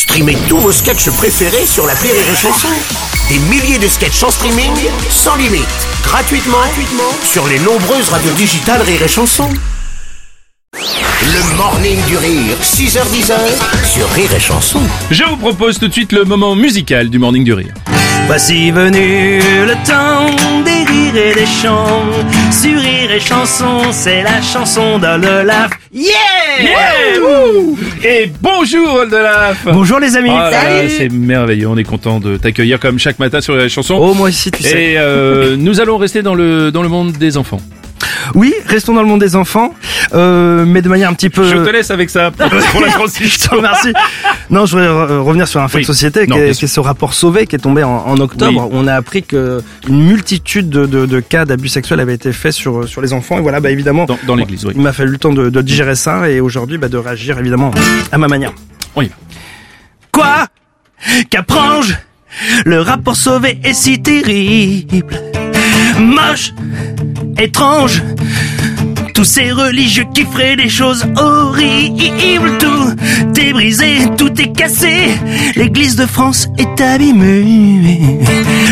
Streamez tous vos sketchs préférés sur la Rire et Chanson. Des milliers de sketchs en streaming, sans limite, gratuitement, gratuitement sur les nombreuses radios digitales Rire et Chanson. Le morning du rire, 6h10 sur Rire et Chanson. Je vous propose tout de suite le moment musical du Morning du Rire. Voici venu le temps des rires et des chants. Sur rire et chanson, c'est la chanson de Lolaf. Yeah! Et bonjour Oldelaf Bonjour les amis. Oh C'est merveilleux, on est content de t'accueillir comme chaque matin sur les chansons. Oh moi aussi tu sais. Et euh, nous allons rester dans le dans le monde des enfants. Oui, restons dans le monde des enfants, euh, mais de manière un petit peu. Je te laisse avec ça pour, la Je transition. te remercie. Non, je voudrais re- revenir sur un fait Oui. de société qui, est, ce rapport Sauvé qui est tombé en, en octobre. Oui. On a appris que une multitude de, de- de cas d'abus sexuels avaient été faits sur sur les enfants. Et voilà, bah évidemment, Dans, dans l'église, oui. il m'a fallu le temps de, de digérer ça et aujourd'hui bah, de réagir évidemment à ma manière. On y va. Quoi Caprange Le rapport sauvé est si terrible. Moche, étrange. Tous ces religieux qui feraient des choses horribles. Tout est brisé, tout est cassé. L'église de France est abîmée.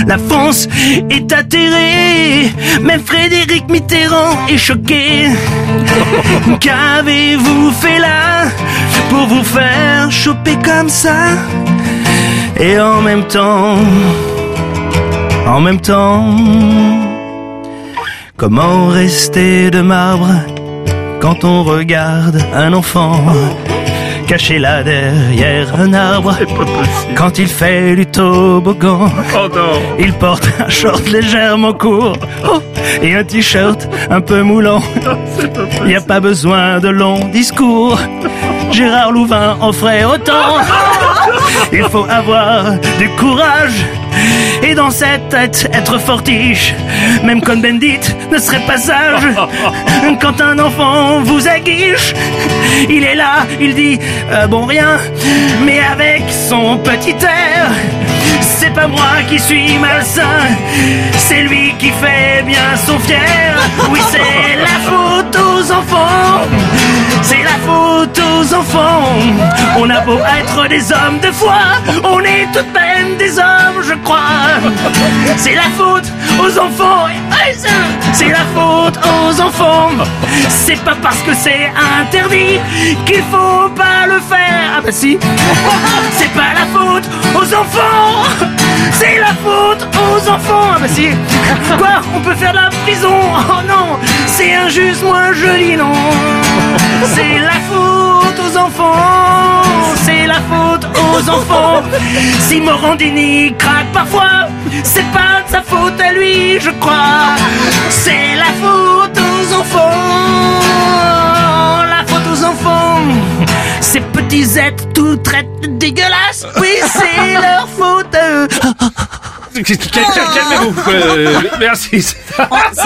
La France est atterrée. Même Frédéric Mitterrand est choqué. Qu'avez-vous fait là pour vous faire choper comme ça? Et en même temps, en même temps, comment rester de marbre quand on regarde un enfant caché là derrière un arbre? Quand il fait du toboggan Oh non il porte un short légèrement court oh, et un t-shirt un peu moulant. Il n'y a pas besoin de longs discours. Gérard Louvain en ferait autant. Il faut avoir du courage dans cette tête être fortiche. Même Cohn-Bendit ne serait pas sage. Quand un enfant vous aguiche, il est là, il dit euh, bon rien, mais avec son petit air. C'est pas moi qui suis malsain, c'est lui qui fait bien son fier. Oui, c'est la faute aux enfants, c'est la faute aux enfants. On a beau être des hommes de foi, on est tout de même des hommes, je crois. C'est la faute aux enfants, c'est la faute aux enfants. C'est pas parce que c'est interdit qu'il faut pas le faire. Ah bah si, c'est pas la faute aux enfants. C'est la faute aux enfants. Ah bah si. Quoi On peut faire de la prison? Oh non C'est injuste, moi je dis non. C'est la faute aux enfants. Aux enfants. Si Morandini craque parfois, c'est pas de sa faute à lui, je crois. C'est la faute aux enfants. La faute aux enfants. Ces petits êtres tout traitent dégueulasses. Oui, c'est leur faute. Calmez-vous. Euh, merci. Oh,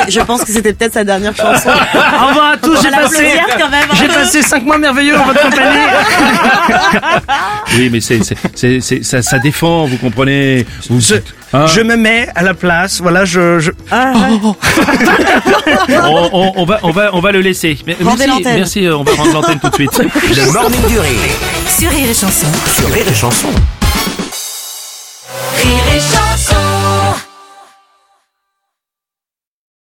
je pense que c'était peut-être sa dernière chanson. Au revoir à tous, j'ai passé, même. j'ai passé cinq mois merveilleux en votre compagnie. Oui, mais c'est, c'est, c'est, c'est- ça, ça défend, vous comprenez vous, Je, hein je me mets à la place, voilà, je, je... Ah, ouais. on, on- on va, on va, on va le laisser. Merci, l'antenne. merci. euh, On va rendre l'antenne tout de suite. Le morning du rire Sur Rire et Chanson. sur. Rire et Chanson.